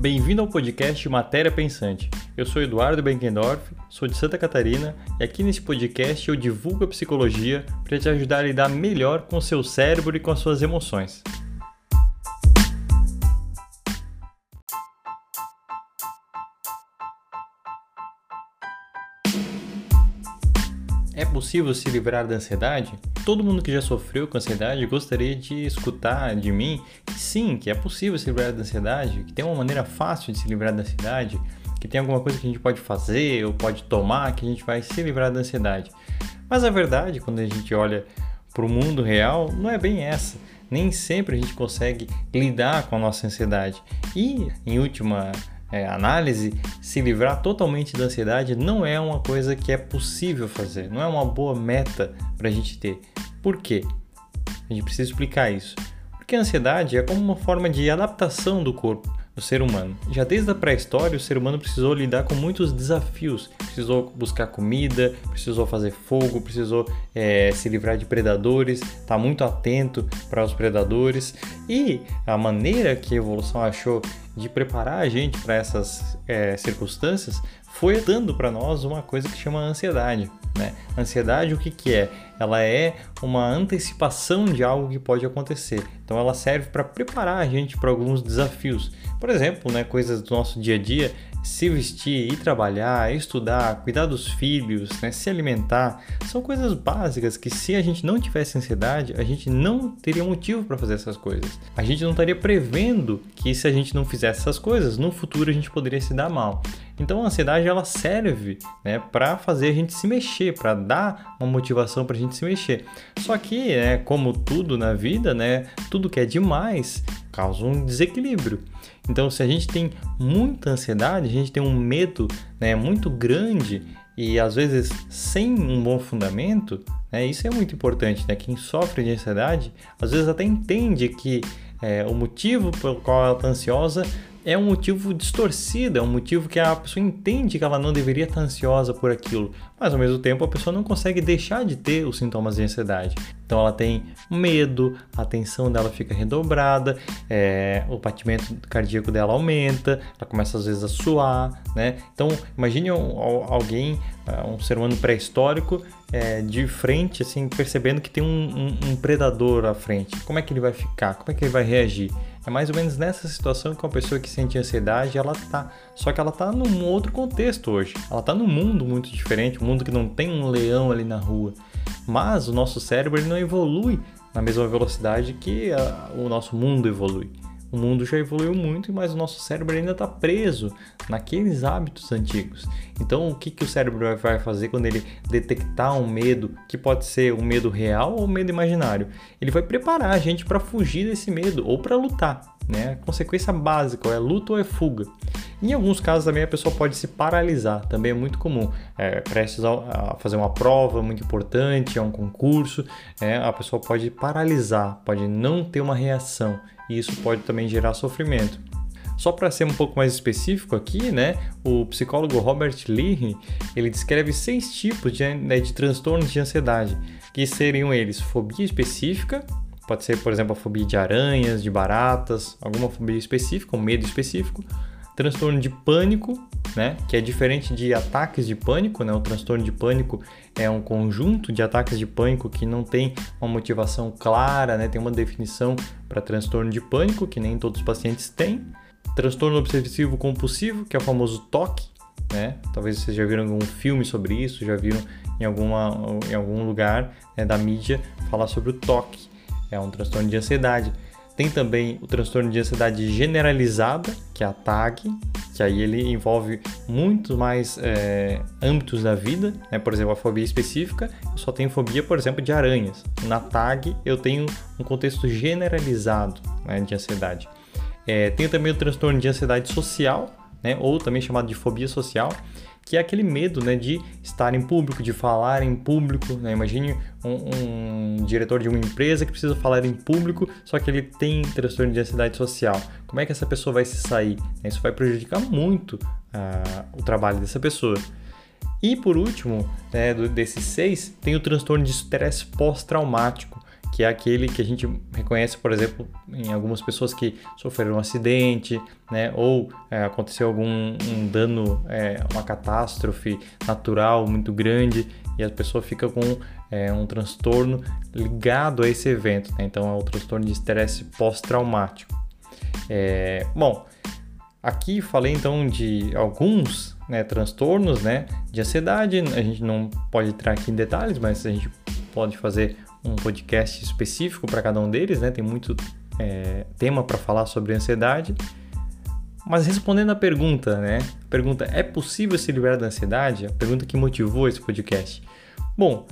Bem-vindo ao podcast Matéria Pensante. Eu sou Eduardo Benkendorf, sou de Santa Catarina e aqui nesse podcast eu divulgo a psicologia para te ajudar a lidar melhor com o seu cérebro e com as suas emoções. Possível se livrar da ansiedade? Todo mundo que já sofreu com ansiedade gostaria de escutar de mim que sim, que é possível se livrar da ansiedade, que tem uma maneira fácil de se livrar da ansiedade, que tem alguma coisa que a gente pode fazer ou pode tomar que a gente vai se livrar da ansiedade. Mas a verdade, quando a gente olha para o mundo real, não é bem essa. Nem sempre a gente consegue lidar com a nossa ansiedade. E, em última é, análise, se livrar totalmente da ansiedade não é uma coisa que é possível fazer, não é uma boa meta para a gente ter. Por quê? A gente precisa explicar isso. Porque a ansiedade é como uma forma de adaptação do corpo do ser humano. Já desde a pré-história, o ser humano precisou lidar com muitos desafios. Precisou buscar comida, precisou fazer fogo, precisou é, se livrar de predadores, estar tá muito atento para os predadores. E a maneira que a evolução achou de preparar a gente para essas é, circunstâncias foi dando para nós uma coisa que chama ansiedade. Né? Ansiedade, o que, que é? Ela é uma antecipação de algo que pode acontecer. Então, ela serve para preparar a gente para alguns desafios. Por exemplo, né, coisas do nosso dia a dia se vestir, ir trabalhar, estudar, cuidar dos filhos, né, se alimentar, são coisas básicas que se a gente não tivesse ansiedade, a gente não teria motivo para fazer essas coisas. A gente não estaria prevendo que se a gente não fizesse essas coisas, no futuro a gente poderia se dar mal. Então a ansiedade ela serve né, para fazer a gente se mexer, para dar uma motivação para a gente se mexer. Só que, né, como tudo na vida, né, tudo que é demais causa um desequilíbrio. Então, se a gente tem muita ansiedade, a gente tem um medo né, muito grande e às vezes sem um bom fundamento, né, isso é muito importante. Né? Quem sofre de ansiedade às vezes até entende que é, o motivo pelo qual ela está ansiosa é um motivo distorcido, é um motivo que a pessoa entende que ela não deveria estar ansiosa por aquilo, mas ao mesmo tempo a pessoa não consegue deixar de ter os sintomas de ansiedade. Então ela tem medo, a tensão dela fica redobrada, é, o batimento cardíaco dela aumenta, ela começa às vezes a suar, né? Então imagine alguém, é, um ser humano pré-histórico, é, de frente, assim, percebendo que tem um, um, um predador à frente. Como é que ele vai ficar? Como é que ele vai reagir? É mais ou menos nessa situação que uma pessoa que sente ansiedade, ela tá. Só que ela tá num outro contexto hoje. Ela tá num mundo muito diferente, um mundo que não tem um leão ali na rua. Mas o nosso cérebro ele não evolui na mesma velocidade que a, o nosso mundo evolui. O mundo já evoluiu muito, mas o nosso cérebro ainda está preso naqueles hábitos antigos. Então, o que, que o cérebro vai fazer quando ele detectar um medo, que pode ser um medo real ou um medo imaginário? Ele vai preparar a gente para fugir desse medo ou para lutar. Né? A consequência básica é luta ou é fuga. Em alguns casos também a pessoa pode se paralisar, também é muito comum. É, prestes a, fazer uma prova muito importante, a um concurso, é, a pessoa pode paralisar, pode não ter uma reação e isso pode também gerar sofrimento. Só para ser um pouco mais específico aqui, né, o psicólogo Robert Leahy, ele descreve seis tipos de, né, de transtornos de ansiedade, que seriam eles fobia específica, pode ser, por exemplo, a fobia de aranhas, de baratas, alguma fobia específica, um medo específico, transtorno de pânico, né, que é diferente de ataques de pânico, né? O transtorno de pânico é um conjunto de ataques de pânico que não tem uma motivação clara, né? Tem uma definição para transtorno de pânico que nem todos os pacientes têm. Transtorno obsessivo compulsivo, que é o famoso TOC, né? Talvez vocês já viram algum filme sobre isso, já viram em, alguma, em algum lugar né, da mídia falar sobre o TOC. É um transtorno de ansiedade. Tem também o transtorno de ansiedade generalizada, que é a TAG, que aí ele envolve muito mais é, âmbitos da vida, né? Por exemplo, a fobia específica, eu só tenho fobia, por exemplo, de aranhas. Na TAG, eu tenho um contexto generalizado né, de ansiedade. É, tenho também o transtorno de ansiedade social, né? Ou também chamado de fobia social, que é aquele medo né, de estar em público, de falar em público. Né? Imagine um, um, diretor de uma empresa que precisa falar em público, só que ele tem transtorno de ansiedade social. Como é que essa pessoa vai se sair? Isso vai prejudicar muito uh, o trabalho dessa pessoa. E por último, né, desses seis, tem o transtorno de estresse pós-traumático, que é aquele que a gente reconhece, por exemplo, em algumas pessoas que sofreram um acidente, né, ou é, aconteceu algum um dano, é, uma catástrofe natural muito grande e a pessoa fica com é, um transtorno ligado a esse evento. Né? Então, é o transtorno de estresse pós-traumático. É, bom, aqui falei então de alguns né, transtornos né, de ansiedade. A gente não pode entrar aqui em detalhes, mas a gente pode fazer um podcast específico para cada um deles, né? Tem muito é, tema para falar sobre ansiedade. Mas respondendo a pergunta, né? Pergunta é possível se livrar da ansiedade? A pergunta que motivou esse podcast. Bom,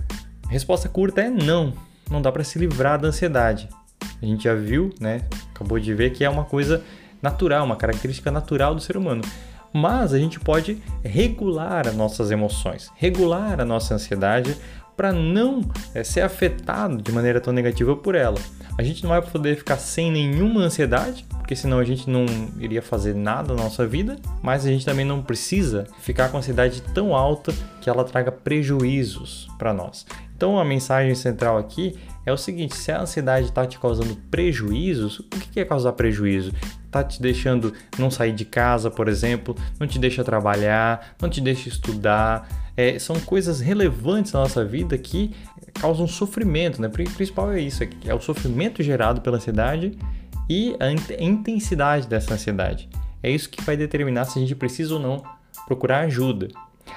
resposta curta é não. Não dá para se livrar da ansiedade. A gente já viu, né? Acabou de ver que é uma coisa natural, uma característica natural do ser humano. Mas a gente pode regular as nossas emoções, regular a nossa ansiedade para não é, ser afetado de maneira tão negativa por ela. A gente não vai poder ficar sem nenhuma ansiedade, porque senão a gente não iria fazer nada na nossa vida, mas a gente também não precisa ficar com ansiedade tão alta que ela traga prejuízos para nós. Então a mensagem central aqui é o seguinte: se a ansiedade está te causando prejuízos, o que é causar prejuízo? Está te deixando não sair de casa, por exemplo, não te deixa trabalhar, não te deixa estudar. É, são coisas relevantes na nossa vida que causam sofrimento, né? O principal é isso, é o sofrimento gerado pela ansiedade e a intensidade dessa ansiedade. É isso que vai determinar se a gente precisa ou não procurar ajuda.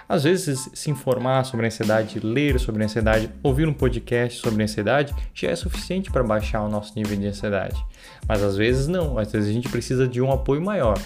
Às vezes, se informar sobre a ansiedade, ler sobre a ansiedade, ouvir um podcast sobre a ansiedade já é suficiente para baixar o nosso nível de ansiedade. Mas às vezes não, às vezes a gente precisa de um apoio maior.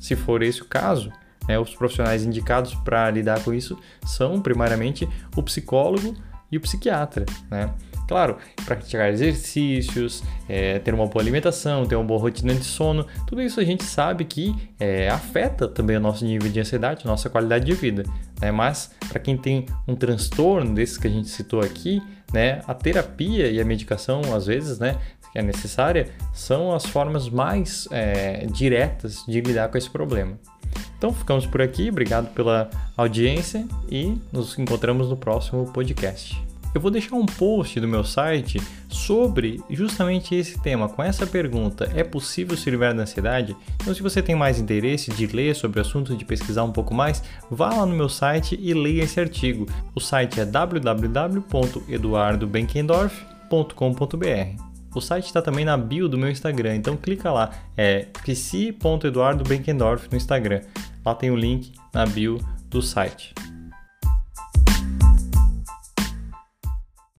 Se for esse o caso, né, os profissionais indicados para lidar com isso são primariamente o psicólogo e o psiquiatra. Né? Claro, praticar exercícios, é, ter uma boa alimentação, ter uma boa rotina de sono, tudo isso a gente sabe que é, afeta também o nosso nível de ansiedade, nossa qualidade de vida. Né? Mas para quem tem um transtorno desses que a gente citou aqui, né, a terapia e a medicação, às vezes, né, que é necessária, são as formas mais é, diretas de lidar com esse problema. Então ficamos por aqui, obrigado pela audiência e nos encontramos no próximo podcast. Eu vou deixar um post do meu site sobre justamente esse tema, com essa pergunta: é possível se livrar da ansiedade? Então, se você tem mais interesse de ler sobre o assunto, de pesquisar um pouco mais, vá lá no meu site e leia esse artigo. O site é www.eduardobenkendorf.com.br. O site está também na bio do meu Instagram, então clica lá, é psi.eduardobenkendorf no Instagram. Lá tem o link na bio do site.